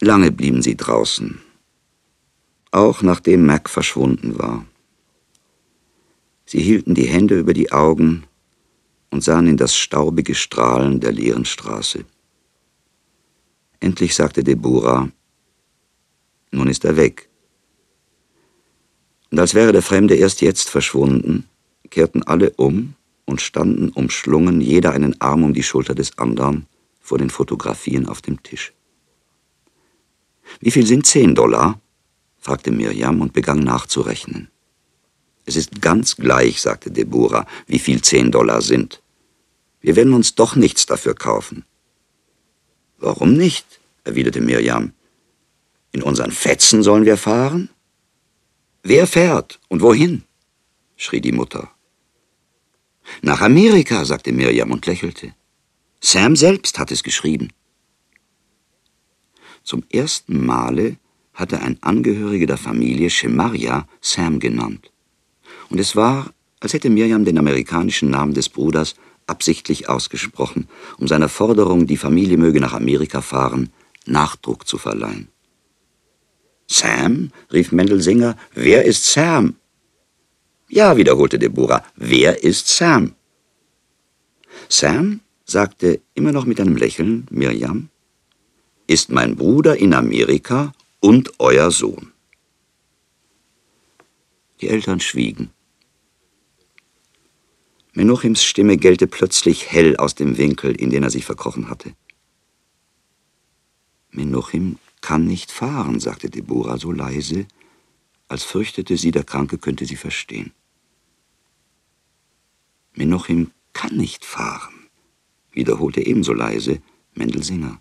Lange blieben sie draußen, auch nachdem Mac verschwunden war. Sie hielten die Hände über die Augen und sahen in das staubige Strahlen der leeren Straße. Endlich sagte Deborah, nun ist er weg. Und als wäre der Fremde erst jetzt verschwunden, kehrten alle um und standen umschlungen, jeder einen Arm um die Schulter des anderen, vor den Fotografien auf dem Tisch. Wie viel sind zehn Dollar? fragte Mirjam und begann nachzurechnen. Es ist ganz gleich, sagte Deborah, wie viel zehn Dollar sind. Wir werden uns doch nichts dafür kaufen. Warum nicht? erwiderte Mirjam. In unseren Fetzen sollen wir fahren? Wer fährt und wohin? schrie die Mutter. Nach Amerika, sagte Mirjam und lächelte. Sam selbst hat es geschrieben. Zum ersten Male hatte ein Angehöriger der Familie Shemaria Sam genannt. Und es war, als hätte Mirjam den amerikanischen Namen des Bruders absichtlich ausgesprochen, um seiner Forderung, die Familie möge nach Amerika fahren, Nachdruck zu verleihen. Sam? rief Mendelsinger. Wer ist Sam? Ja, wiederholte Deborah. Wer ist Sam? Sam, sagte immer noch mit einem Lächeln Mirjam, ist mein Bruder in Amerika und euer Sohn. Die Eltern schwiegen. Menuchims Stimme gellte plötzlich hell aus dem Winkel, in den er sich verkrochen hatte. Menuchim kann nicht fahren, sagte Deborah so leise, als fürchtete sie, der Kranke könnte sie verstehen. Menuchim kann nicht fahren, wiederholte ebenso leise Mendelsinger.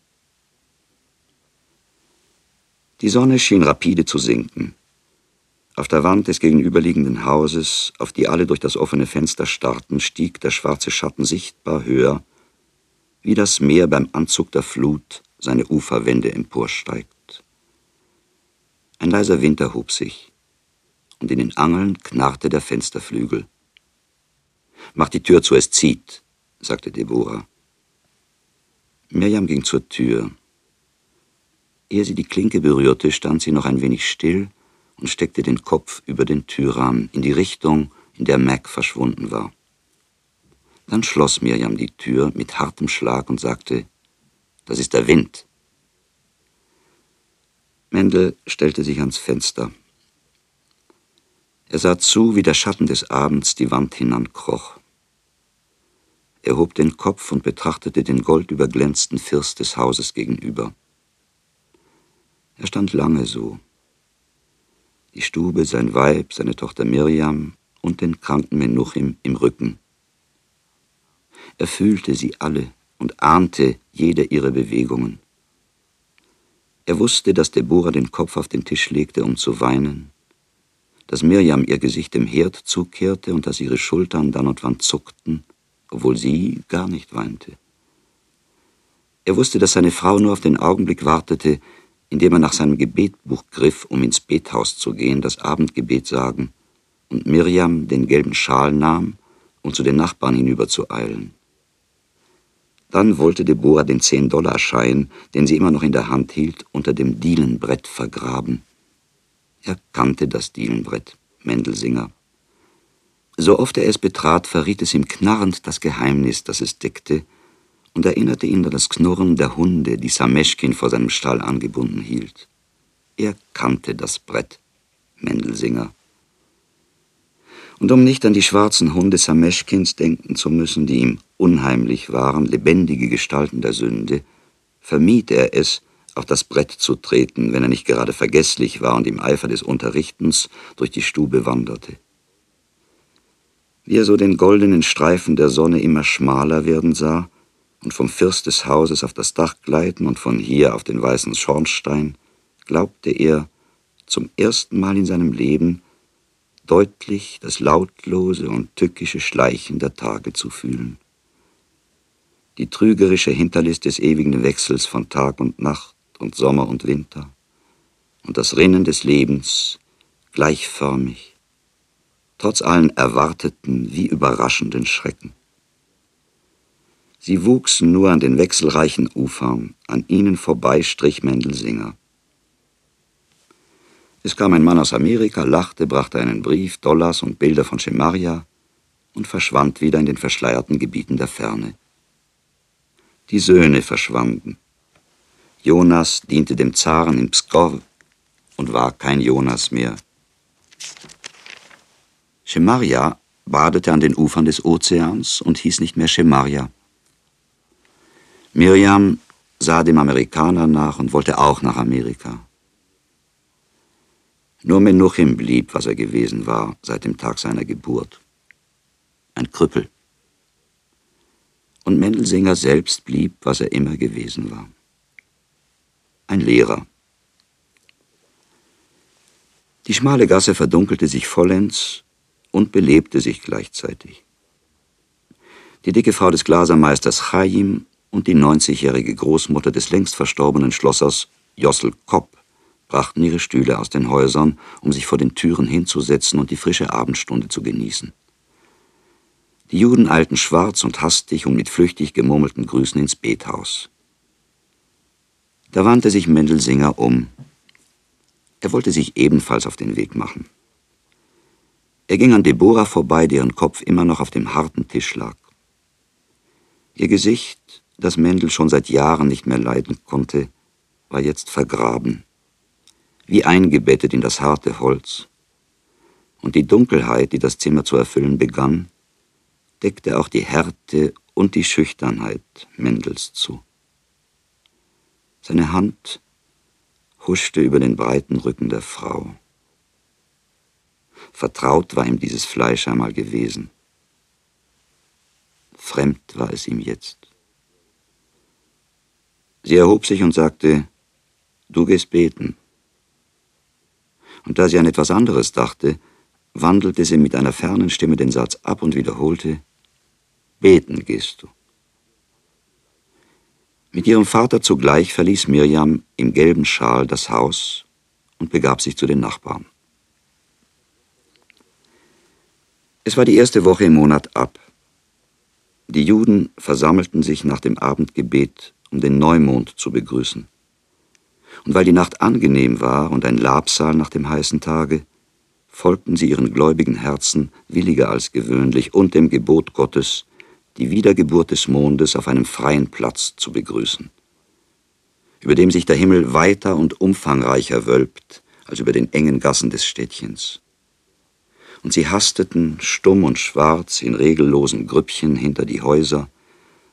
Die Sonne schien rapide zu sinken. Auf der Wand des gegenüberliegenden Hauses, auf die alle durch das offene Fenster starrten, stieg der schwarze Schatten sichtbar höher, wie das Meer beim Anzug der Flut seine Uferwände emporsteigt. Ein leiser Wind erhob sich, und in den Angeln knarrte der Fensterflügel. Mach die Tür zu, es zieht, sagte Deborah. Mirjam ging zur Tür. Ehe sie die Klinke berührte, stand sie noch ein wenig still und steckte den Kopf über den Türrahmen in die Richtung, in der Mac verschwunden war. Dann schloss Mirjam die Tür mit hartem Schlag und sagte, das ist der Wind. Mendel stellte sich ans Fenster. Er sah zu, wie der Schatten des Abends die Wand hinankroch. Er hob den Kopf und betrachtete den goldüberglänzten First des Hauses gegenüber. Er stand lange so. Die Stube, sein Weib, seine Tochter Miriam und den kranken Menuchim im Rücken. Er fühlte sie alle, und ahnte jede ihrer Bewegungen. Er wusste, dass Deborah den Kopf auf den Tisch legte, um zu weinen, dass Mirjam ihr Gesicht dem Herd zukehrte und dass ihre Schultern dann und wann zuckten, obwohl sie gar nicht weinte. Er wusste, dass seine Frau nur auf den Augenblick wartete, in dem er nach seinem Gebetbuch griff, um ins Bethaus zu gehen, das Abendgebet sagen, und Mirjam den gelben Schal nahm, um zu den Nachbarn hinüber zu eilen. Dann wollte Deborah den Zehn-Dollar-Schein, den sie immer noch in der Hand hielt, unter dem Dielenbrett vergraben. Er kannte das Dielenbrett, Mendelsinger. So oft er es betrat, verriet es ihm knarrend das Geheimnis, das es deckte, und erinnerte ihn an das Knurren der Hunde, die Sameschkin vor seinem Stall angebunden hielt. Er kannte das Brett, Mendelsinger. Und um nicht an die schwarzen Hunde Sameschkins denken zu müssen, die ihm unheimlich waren, lebendige Gestalten der Sünde, vermied er es, auf das Brett zu treten, wenn er nicht gerade vergesslich war und im Eifer des Unterrichtens durch die Stube wanderte. Wie er so den goldenen Streifen der Sonne immer schmaler werden sah und vom First des Hauses auf das Dach gleiten und von hier auf den weißen Schornstein, glaubte er, zum ersten Mal in seinem Leben deutlich das lautlose und tückische Schleichen der Tage zu fühlen die trügerische Hinterlist des ewigen Wechsels von Tag und Nacht und Sommer und Winter und das Rinnen des Lebens gleichförmig, trotz allen erwarteten wie überraschenden Schrecken. Sie wuchsen nur an den wechselreichen Ufern, an ihnen vorbei strich Mendelsinger, Es kam ein Mann aus Amerika, lachte, brachte einen Brief, Dollars und Bilder von Schemaria und verschwand wieder in den verschleierten Gebieten der Ferne. Die Söhne verschwanden. Jonas diente dem Zaren in Pskov und war kein Jonas mehr. Schemaria badete an den Ufern des Ozeans und hieß nicht mehr Schemaria. Miriam sah dem Amerikaner nach und wollte auch nach Amerika. Nur Menuchim blieb, was er gewesen war seit dem Tag seiner Geburt. Ein Krüppel. Und Mendelsinger selbst blieb, was er immer gewesen war. Ein Lehrer. Die schmale Gasse verdunkelte sich vollends und belebte sich gleichzeitig. Die dicke Frau des Glasermeisters Chaim und die 90-jährige Großmutter des längst verstorbenen Schlossers Jossel Kopp brachten ihre Stühle aus den Häusern, um sich vor den Türen hinzusetzen und die frische Abendstunde zu genießen. Die Juden eilten schwarz und hastig und mit flüchtig gemurmelten Grüßen ins Bethaus. Da wandte sich Mendelsinger um. Er wollte sich ebenfalls auf den Weg machen. Er ging an Deborah vorbei, deren Kopf immer noch auf dem harten Tisch lag. Ihr Gesicht, das Mendel schon seit Jahren nicht mehr leiden konnte, war jetzt vergraben, wie eingebettet in das harte Holz. Und die Dunkelheit, die das Zimmer zu erfüllen begann, deckte auch die Härte und die Schüchternheit Mendels zu. Seine Hand huschte über den breiten Rücken der Frau. Vertraut war ihm dieses Fleisch einmal gewesen. Fremd war es ihm jetzt. Sie erhob sich und sagte, du gehst beten. Und da sie an etwas anderes dachte, wandelte sie mit einer fernen Stimme den Satz ab und wiederholte, beten gehst du. Mit ihrem Vater zugleich verließ Mirjam im gelben Schal das Haus und begab sich zu den Nachbarn. Es war die erste Woche im Monat ab. Die Juden versammelten sich nach dem Abendgebet um den Neumond zu begrüßen. Und weil die Nacht angenehm war und ein Labsal nach dem heißen Tage, folgten sie ihren gläubigen Herzen williger als gewöhnlich und dem Gebot Gottes, die Wiedergeburt des Mondes auf einem freien Platz zu begrüßen, über dem sich der Himmel weiter und umfangreicher wölbt als über den engen Gassen des Städtchens. Und sie hasteten, stumm und schwarz, in regellosen Grüppchen hinter die Häuser,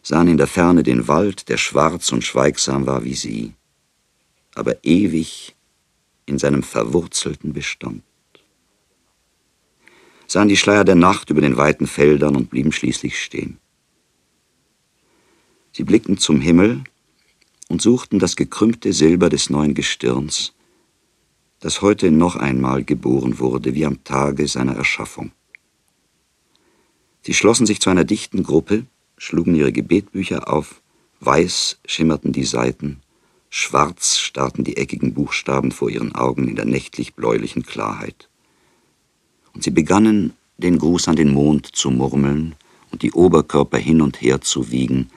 sahen in der Ferne den Wald, der schwarz und schweigsam war wie sie, aber ewig in seinem verwurzelten Bestand. Sahen die Schleier der Nacht über den weiten Feldern und blieben schließlich stehen. Sie blickten zum Himmel und suchten das gekrümmte Silber des neuen Gestirns, das heute noch einmal geboren wurde wie am Tage seiner Erschaffung. Sie schlossen sich zu einer dichten Gruppe, schlugen ihre Gebetbücher auf, weiß schimmerten die Seiten, schwarz starrten die eckigen Buchstaben vor ihren Augen in der nächtlich-bläulichen Klarheit. Und sie begannen, den Gruß an den Mond zu murmeln und die Oberkörper hin und her zu wiegen,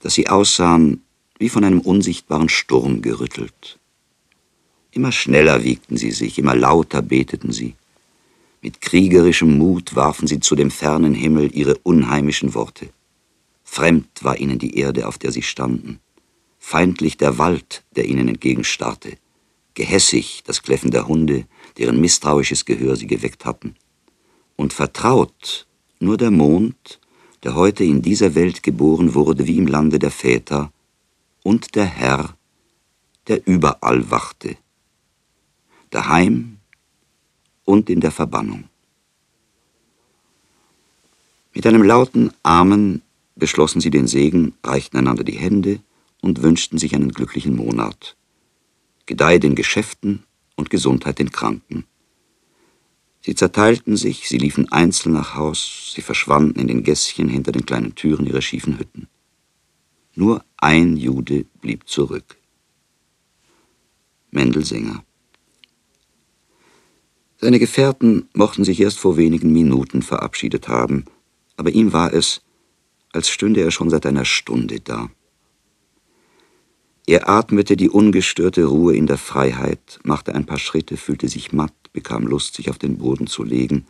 dass sie aussahen wie von einem unsichtbaren Sturm gerüttelt. Immer schneller wiegten sie sich, immer lauter beteten sie. Mit kriegerischem Mut warfen sie zu dem fernen Himmel ihre unheimischen Worte. Fremd war ihnen die Erde, auf der sie standen, feindlich der Wald, der ihnen entgegenstarrte, gehässig das Kläffen der Hunde, deren misstrauisches Gehör sie geweckt hatten, und vertraut nur der Mond, der heute in dieser Welt geboren wurde wie im Lande der Väter, und der Herr, der überall wachte, daheim und in der Verbannung. Mit einem lauten Amen beschlossen sie den Segen, reichten einander die Hände und wünschten sich einen glücklichen Monat. Gedeih den Geschäften und Gesundheit den Kranken. Sie zerteilten sich, sie liefen einzeln nach Haus, sie verschwanden in den Gässchen hinter den kleinen Türen ihrer schiefen Hütten. Nur ein Jude blieb zurück. Mendelsinger. Seine Gefährten mochten sich erst vor wenigen Minuten verabschiedet haben, aber ihm war es, als stünde er schon seit einer Stunde da. Er atmete die ungestörte Ruhe in der Freiheit, machte ein paar Schritte, fühlte sich matt, bekam Lust, sich auf den Boden zu legen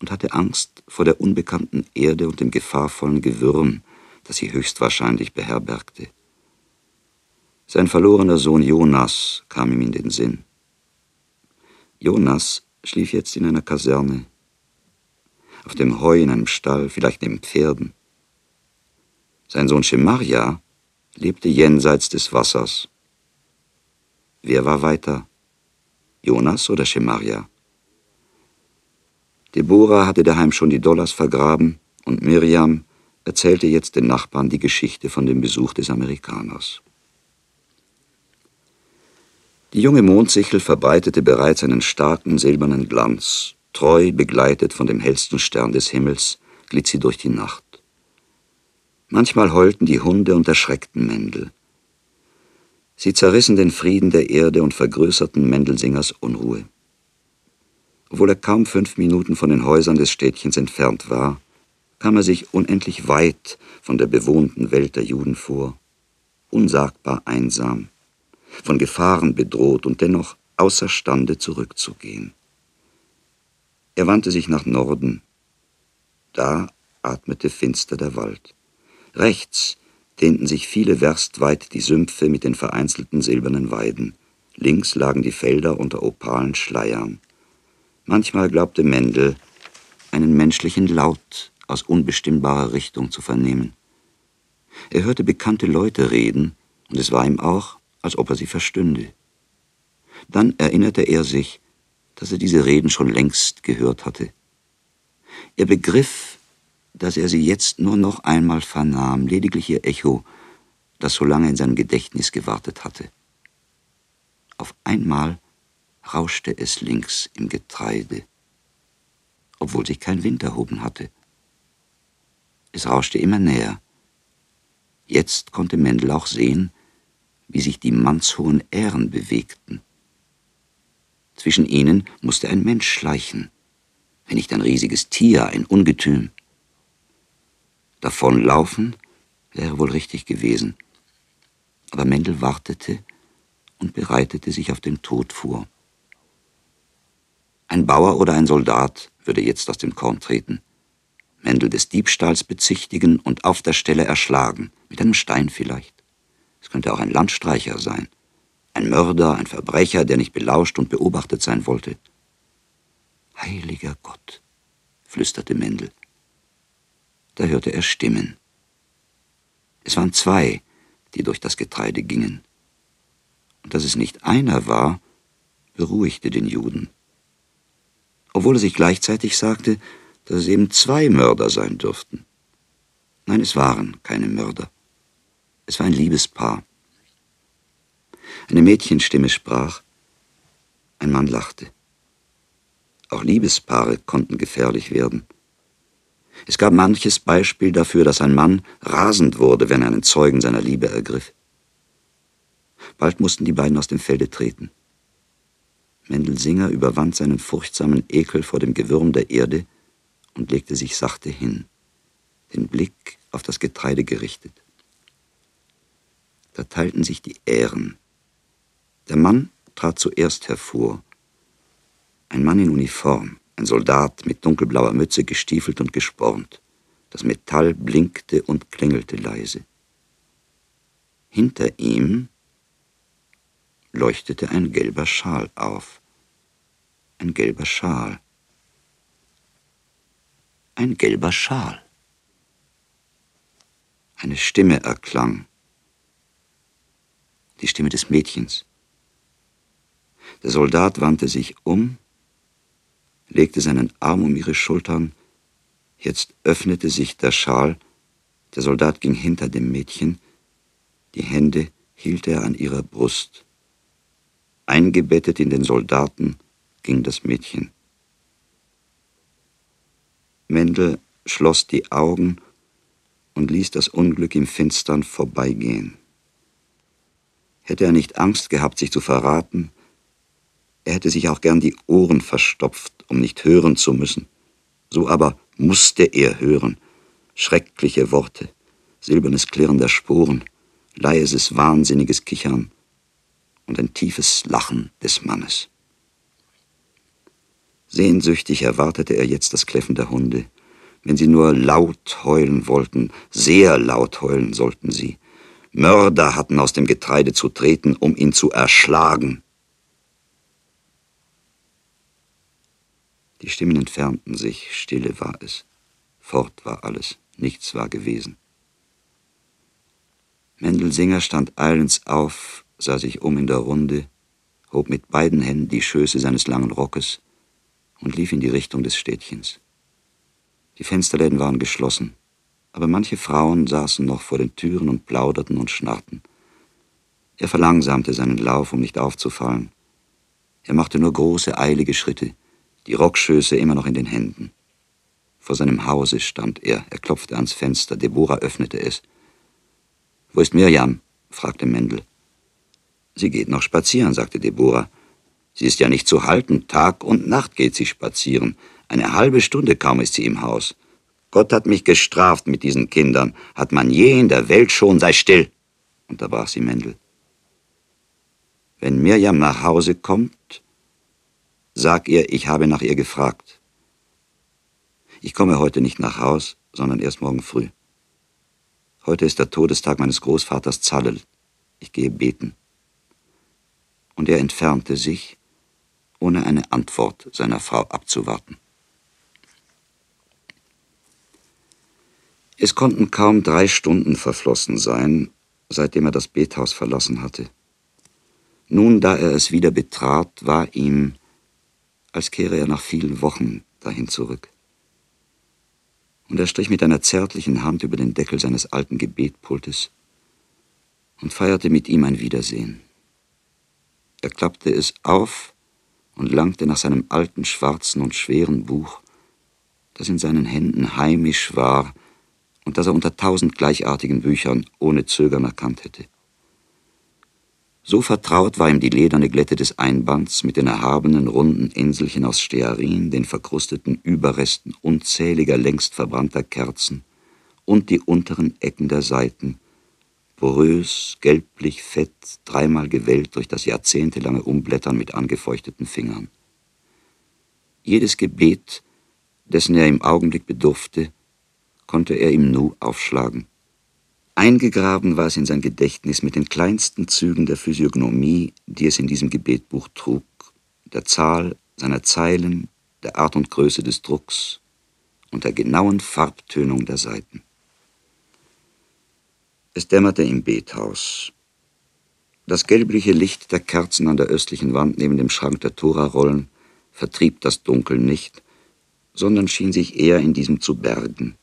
und hatte Angst vor der unbekannten Erde und dem gefahrvollen Gewürm, das sie höchstwahrscheinlich beherbergte. Sein verlorener Sohn Jonas kam ihm in den Sinn. Jonas schlief jetzt in einer Kaserne, auf dem Heu in einem Stall, vielleicht neben Pferden. Sein Sohn Schemaria lebte jenseits des Wassers. Wer war weiter? Jonas oder Schemaria? Deborah hatte daheim schon die Dollars vergraben und Miriam erzählte jetzt den Nachbarn die Geschichte von dem Besuch des Amerikaners. Die junge Mondsichel verbreitete bereits einen starken silbernen Glanz. Treu begleitet von dem hellsten Stern des Himmels glitt sie durch die Nacht. Manchmal heulten die Hunde und erschreckten Mendel. Sie zerrissen den Frieden der Erde und vergrößerten Mendelsingers Unruhe. Obwohl er kaum fünf Minuten von den Häusern des Städtchens entfernt war, kam er sich unendlich weit von der bewohnten Welt der Juden vor, unsagbar einsam von Gefahren bedroht und dennoch außerstande zurückzugehen. Er wandte sich nach Norden. Da atmete finster der Wald. Rechts dehnten sich viele Werst weit die Sümpfe mit den vereinzelten silbernen Weiden. Links lagen die Felder unter opalen Schleiern. Manchmal glaubte Mendel, einen menschlichen Laut aus unbestimmbarer Richtung zu vernehmen. Er hörte bekannte Leute reden, und es war ihm auch, als ob er sie verstünde. Dann erinnerte er sich, dass er diese Reden schon längst gehört hatte. Er begriff, dass er sie jetzt nur noch einmal vernahm, lediglich ihr Echo, das so lange in seinem Gedächtnis gewartet hatte. Auf einmal rauschte es links im Getreide, obwohl sich kein Wind erhoben hatte. Es rauschte immer näher. Jetzt konnte Mendel auch sehen, wie sich die mannshohen Ähren bewegten. Zwischen ihnen musste ein Mensch schleichen, wenn nicht ein riesiges Tier, ein Ungetüm. Davonlaufen wäre wohl richtig gewesen, aber Mendel wartete und bereitete sich auf den Tod vor. Ein Bauer oder ein Soldat würde jetzt aus dem Korn treten, Mendel des Diebstahls bezichtigen und auf der Stelle erschlagen, mit einem Stein vielleicht. Es könnte auch ein Landstreicher sein. Ein Mörder, ein Verbrecher, der nicht belauscht und beobachtet sein wollte. Heiliger Gott, flüsterte Mendel. Da hörte er Stimmen. Es waren zwei, die durch das Getreide gingen. Und dass es nicht einer war, beruhigte den Juden. Obwohl er sich gleichzeitig sagte, dass es eben zwei Mörder sein dürften. Nein, es waren keine Mörder. Es war ein Liebespaar. Eine Mädchenstimme sprach, ein Mann lachte. Auch Liebespaare konnten gefährlich werden. Es gab manches Beispiel dafür, dass ein Mann rasend wurde, wenn er einen Zeugen seiner Liebe ergriff. Bald mussten die beiden aus dem Felde treten. Mendelsinger überwand seinen furchtsamen Ekel vor dem Gewürm der Erde und legte sich sachte hin, den Blick auf das Getreide gerichtet. Da teilten sich die Ähren. Der Mann trat zuerst hervor. Ein Mann in Uniform, ein Soldat mit dunkelblauer Mütze, gestiefelt und gespornt. Das Metall blinkte und klingelte leise. Hinter ihm leuchtete ein gelber Schal auf. Ein gelber Schal. Ein gelber Schal. Eine Stimme erklang die Stimme des Mädchens. Der Soldat wandte sich um, legte seinen Arm um ihre Schultern, jetzt öffnete sich der Schal, der Soldat ging hinter dem Mädchen, die Hände hielt er an ihrer Brust. Eingebettet in den Soldaten ging das Mädchen. Mendel schloss die Augen und ließ das Unglück im Finstern vorbeigehen. Hätte er nicht Angst gehabt, sich zu verraten, er hätte sich auch gern die Ohren verstopft, um nicht hören zu müssen. So aber musste er hören. Schreckliche Worte, silbernes Klirren der Sporen, leises, wahnsinniges Kichern und ein tiefes Lachen des Mannes. Sehnsüchtig erwartete er jetzt das Kläffen der Hunde. Wenn sie nur laut heulen wollten, sehr laut heulen sollten sie. Mörder hatten aus dem Getreide zu treten, um ihn zu erschlagen. Die Stimmen entfernten sich, Stille war es. Fort war alles, nichts war gewesen. Mendelsinger stand eilends auf, sah sich um in der Runde, hob mit beiden Händen die Schöße seines langen Rockes und lief in die Richtung des Städtchens. Die Fensterläden waren geschlossen, aber manche Frauen saßen noch vor den Türen und plauderten und schnarrten. Er verlangsamte seinen Lauf, um nicht aufzufallen. Er machte nur große, eilige Schritte, die Rockschöße immer noch in den Händen. Vor seinem Hause stand er, er klopfte ans Fenster, Deborah öffnete es. Wo ist Mirjam? fragte Mendel. Sie geht noch spazieren, sagte Deborah. Sie ist ja nicht zu halten. Tag und Nacht geht sie spazieren. Eine halbe Stunde kaum ist sie im Haus. Gott hat mich gestraft mit diesen Kindern. Hat man je in der Welt schon, sei still, unterbrach sie Mendel. Wenn Mirjam nach Hause kommt, sag ihr, ich habe nach ihr gefragt. Ich komme heute nicht nach Haus, sondern erst morgen früh. Heute ist der Todestag meines Großvaters Zallel. Ich gehe beten. Und er entfernte sich, ohne eine Antwort seiner Frau abzuwarten. Es konnten kaum drei Stunden verflossen sein, seitdem er das Bethaus verlassen hatte. Nun, da er es wieder betrat, war ihm, als kehre er nach vielen Wochen dahin zurück. Und er strich mit einer zärtlichen Hand über den Deckel seines alten Gebetpultes und feierte mit ihm ein Wiedersehen. Er klappte es auf und langte nach seinem alten schwarzen und schweren Buch, das in seinen Händen heimisch war und das er unter tausend gleichartigen Büchern ohne Zögern erkannt hätte. So vertraut war ihm die lederne Glätte des Einbands mit den erhabenen runden Inselchen aus Stearin, den verkrusteten Überresten unzähliger längst verbrannter Kerzen und die unteren Ecken der Seiten, porös, gelblich, fett, dreimal gewellt durch das jahrzehntelange Umblättern mit angefeuchteten Fingern. Jedes Gebet, dessen er im Augenblick bedurfte, konnte er im Nu aufschlagen. Eingegraben war es in sein Gedächtnis mit den kleinsten Zügen der Physiognomie, die es in diesem Gebetbuch trug, der Zahl seiner Zeilen, der Art und Größe des Drucks und der genauen Farbtönung der Seiten. Es dämmerte im Bethaus. Das gelbliche Licht der Kerzen an der östlichen Wand neben dem Schrank der Torarollen vertrieb das Dunkel nicht, sondern schien sich eher in diesem zu bergen.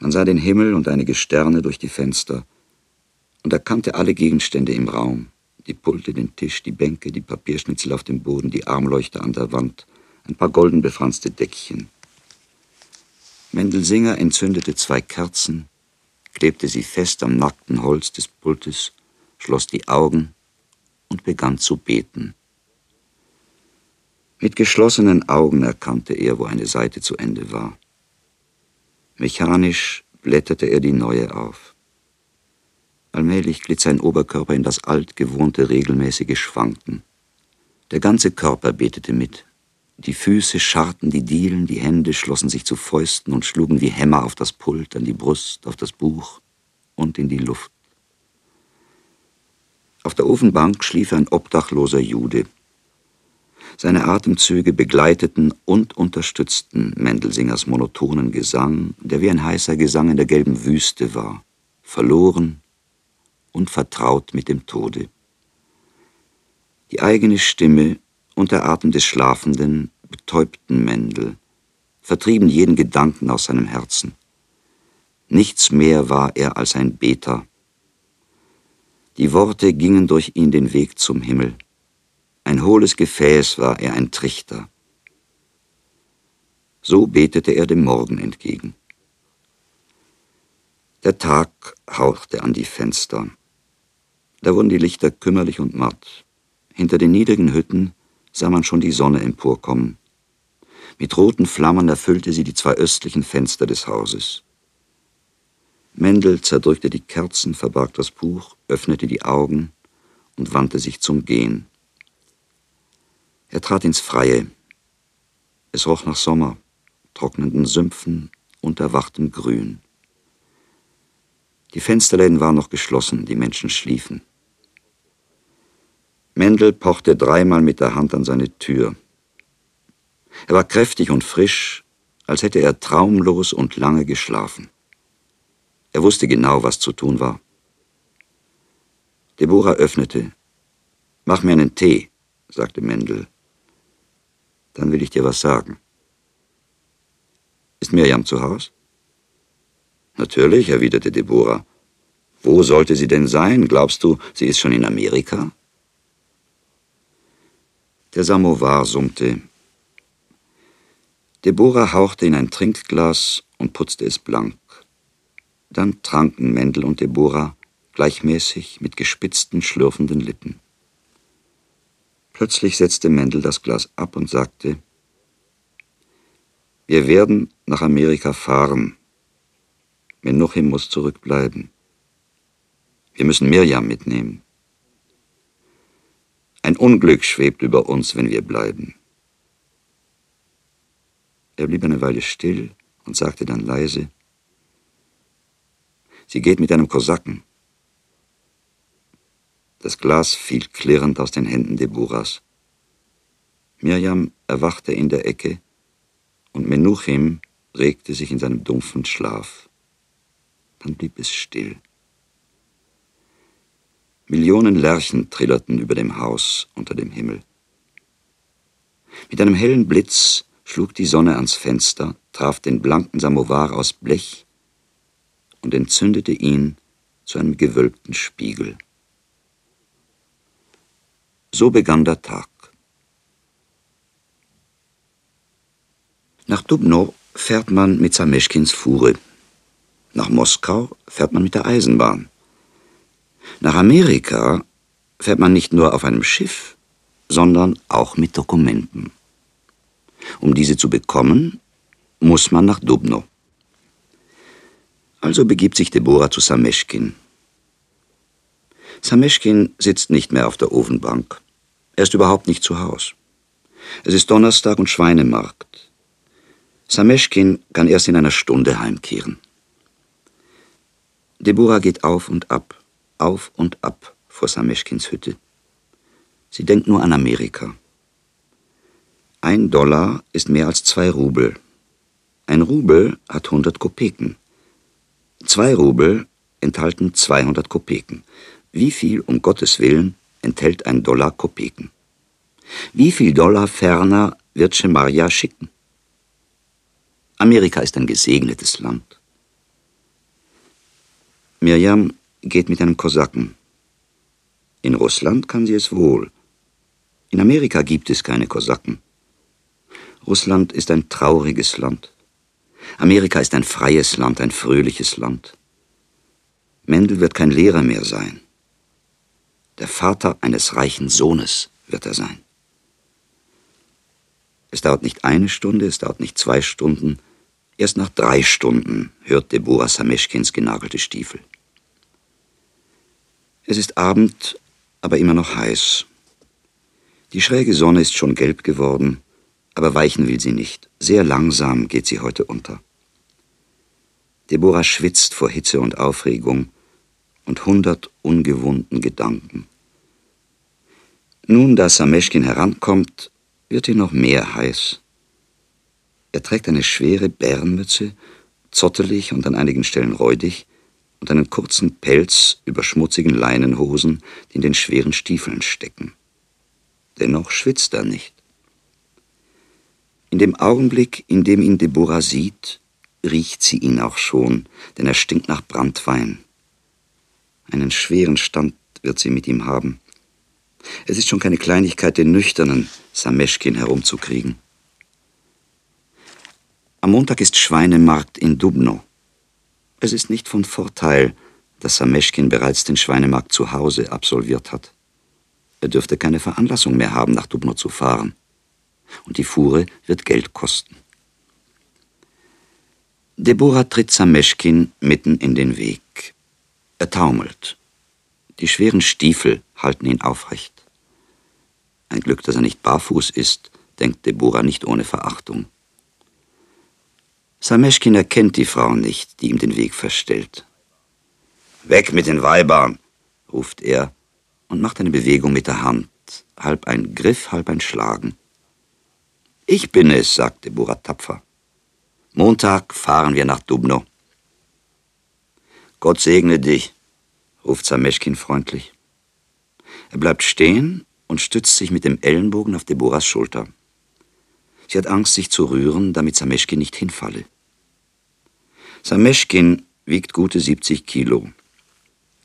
Man sah den Himmel und einige Sterne durch die Fenster und erkannte alle Gegenstände im Raum, die Pulte, den Tisch, die Bänke, die Papierschnitzel auf dem Boden, die Armleuchter an der Wand, ein paar golden befranste Deckchen. Mendelsinger entzündete zwei Kerzen, klebte sie fest am nackten Holz des Pultes, schloss die Augen und begann zu beten. Mit geschlossenen Augen erkannte er, wo eine Seite zu Ende war. Mechanisch blätterte er die neue auf. Allmählich glitt sein Oberkörper in das altgewohnte regelmäßige Schwanken. Der ganze Körper betete mit. Die Füße scharrten die Dielen, die Hände schlossen sich zu Fäusten und schlugen wie Hämmer auf das Pult, an die Brust, auf das Buch und in die Luft. Auf der Ofenbank schlief ein obdachloser Jude. Seine Atemzüge begleiteten und unterstützten Mendelsingers monotonen Gesang, der wie ein heißer Gesang in der gelben Wüste war, verloren und vertraut mit dem Tode. Die eigene Stimme und der Atem des Schlafenden betäubten Mendel, vertrieben jeden Gedanken aus seinem Herzen. Nichts mehr war er als ein Beter. Die Worte gingen durch ihn den Weg zum Himmel. Ein hohles Gefäß war er, ein Trichter. So betete er dem Morgen entgegen. Der Tag hauchte an die Fenster. Da wurden die Lichter kümmerlich und matt. Hinter den niedrigen Hütten sah man schon die Sonne emporkommen. Mit roten Flammen erfüllte sie die zwei östlichen Fenster des Hauses. Mendel zerdrückte die Kerzen, verbarg das Buch, öffnete die Augen und wandte sich zum Gehen. Er trat ins Freie. Es roch nach Sommer, trocknenden Sümpfen und erwachtem Grün. Die Fensterläden waren noch geschlossen, die Menschen schliefen. Mendel pochte dreimal mit der Hand an seine Tür. Er war kräftig und frisch, als hätte er traumlos und lange geschlafen. Er wusste genau, was zu tun war. Deborah öffnete. Mach mir einen Tee, sagte Mendel. Dann will ich dir was sagen. Ist Mirjam zu Haus? Natürlich, erwiderte Deborah. Wo sollte sie denn sein? Glaubst du, sie ist schon in Amerika? Der Samovar summte. Deborah hauchte in ein Trinkglas und putzte es blank. Dann tranken Mendel und Deborah gleichmäßig mit gespitzten, schlürfenden Lippen. Plötzlich setzte Mendel das Glas ab und sagte, wir werden nach Amerika fahren. Menuchim muss zurückbleiben. Wir müssen Mirjam mitnehmen. Ein Unglück schwebt über uns, wenn wir bleiben. Er blieb eine Weile still und sagte dann leise, Sie geht mit einem Kosaken. Das Glas fiel klirrend aus den Händen Deburas. Mirjam erwachte in der Ecke und Menuchim regte sich in seinem dumpfen Schlaf. Dann blieb es still. Millionen Lerchen trillerten über dem Haus unter dem Himmel. Mit einem hellen Blitz schlug die Sonne ans Fenster, traf den blanken Samovar aus Blech und entzündete ihn zu einem gewölbten Spiegel. So begann der Tag. Nach Dubno fährt man mit Sameschkins Fuhre. Nach Moskau fährt man mit der Eisenbahn. Nach Amerika fährt man nicht nur auf einem Schiff, sondern auch mit Dokumenten. Um diese zu bekommen, muss man nach Dubno. Also begibt sich Deborah zu Sameschkin. Sameschkin sitzt nicht mehr auf der Ofenbank. Er ist überhaupt nicht zu Haus. Es ist Donnerstag und Schweinemarkt. Sameschkin kann erst in einer Stunde heimkehren. Deborah geht auf und ab, auf und ab vor Sameschkins Hütte. Sie denkt nur an Amerika. Ein Dollar ist mehr als zwei Rubel. Ein Rubel hat 100 Kopeken. Zwei Rubel enthalten 200 Kopeken. Wie viel, um Gottes Willen, enthält ein Dollar Kopeken? Wie viel Dollar ferner wird Schemaria schicken? Amerika ist ein gesegnetes Land. Mirjam geht mit einem Kosaken. In Russland kann sie es wohl. In Amerika gibt es keine Kosaken. Russland ist ein trauriges Land. Amerika ist ein freies Land, ein fröhliches Land. Mendel wird kein Lehrer mehr sein. Der Vater eines reichen Sohnes wird er sein. Es dauert nicht eine Stunde, es dauert nicht zwei Stunden. Erst nach drei Stunden hört Deborah Sameschkins genagelte Stiefel. Es ist Abend, aber immer noch heiß. Die schräge Sonne ist schon gelb geworden aber weichen will sie nicht. Sehr langsam geht sie heute unter. Deborah schwitzt vor Hitze und Aufregung und hundert ungewohnten Gedanken. Nun, da Sameschkin herankommt, wird ihr noch mehr heiß. Er trägt eine schwere Bärenmütze, zottelig und an einigen Stellen räudig, und einen kurzen Pelz über schmutzigen Leinenhosen, die in den schweren Stiefeln stecken. Dennoch schwitzt er nicht. In dem Augenblick, in dem ihn Deborah sieht, riecht sie ihn auch schon, denn er stinkt nach Brandwein. Einen schweren Stand wird sie mit ihm haben. Es ist schon keine Kleinigkeit, den nüchternen Sameschkin herumzukriegen. Am Montag ist Schweinemarkt in Dubno. Es ist nicht von Vorteil, dass Sameschkin bereits den Schweinemarkt zu Hause absolviert hat. Er dürfte keine Veranlassung mehr haben, nach Dubno zu fahren und die Fuhre wird Geld kosten. Deborah tritt Sameschkin mitten in den Weg. Er taumelt. Die schweren Stiefel halten ihn aufrecht. Ein Glück, dass er nicht barfuß ist, denkt Deborah nicht ohne Verachtung. Sameschkin erkennt die Frau nicht, die ihm den Weg verstellt. Weg mit den Weibern, ruft er und macht eine Bewegung mit der Hand, halb ein Griff, halb ein Schlagen. Ich bin es, sagt Deborah tapfer. Montag fahren wir nach Dubno. Gott segne dich, ruft Sameschkin freundlich. Er bleibt stehen und stützt sich mit dem Ellenbogen auf Deborahs Schulter. Sie hat Angst, sich zu rühren, damit Sameschkin nicht hinfalle. Sameschkin wiegt gute 70 Kilo.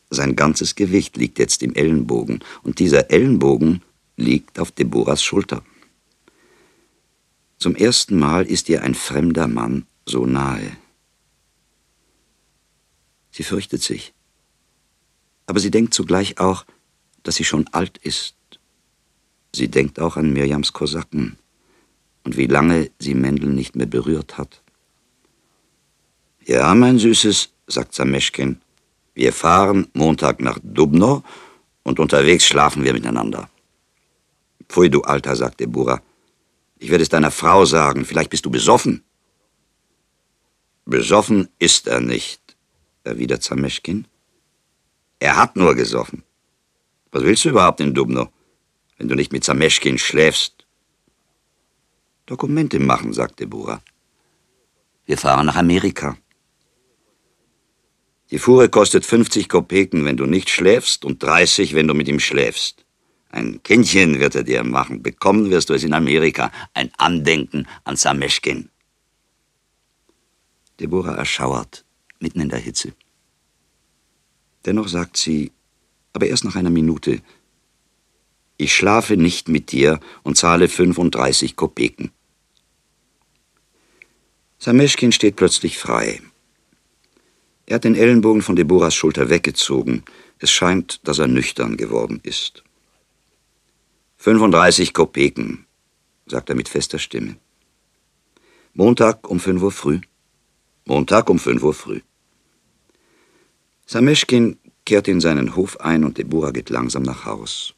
Sein ganzes Gewicht liegt jetzt im Ellenbogen und dieser Ellenbogen liegt auf Deborahs Schulter. Zum ersten Mal ist ihr ein fremder Mann so nahe. Sie fürchtet sich. Aber sie denkt zugleich auch, dass sie schon alt ist. Sie denkt auch an Mirjams Kosaken und wie lange sie Mendel nicht mehr berührt hat. Ja, mein Süßes, sagt Sameschkin, wir fahren Montag nach Dubno und unterwegs schlafen wir miteinander. Pfui, du Alter, sagte Bura. Ich werde es deiner Frau sagen, vielleicht bist du besoffen. Besoffen ist er nicht, erwidert Zameschkin. Er hat nur gesoffen. Was willst du überhaupt in Dubno, wenn du nicht mit Zameschkin schläfst? Dokumente machen, sagte Bura. Wir fahren nach Amerika. Die Fuhre kostet 50 Kopeken, wenn du nicht schläfst, und 30, wenn du mit ihm schläfst. Ein Kindchen wird er dir machen. Bekommen wirst du es in Amerika. Ein Andenken an Sameschkin. Deborah erschauert, mitten in der Hitze. Dennoch sagt sie, aber erst nach einer Minute, ich schlafe nicht mit dir und zahle 35 Kopeken. Sameschkin steht plötzlich frei. Er hat den Ellenbogen von Deborahs Schulter weggezogen. Es scheint, dass er nüchtern geworden ist. 35 Kopeken, sagt er mit fester Stimme. Montag um 5 Uhr früh. Montag um 5 Uhr früh. Sameschkin kehrt in seinen Hof ein und Deborah geht langsam nach Haus.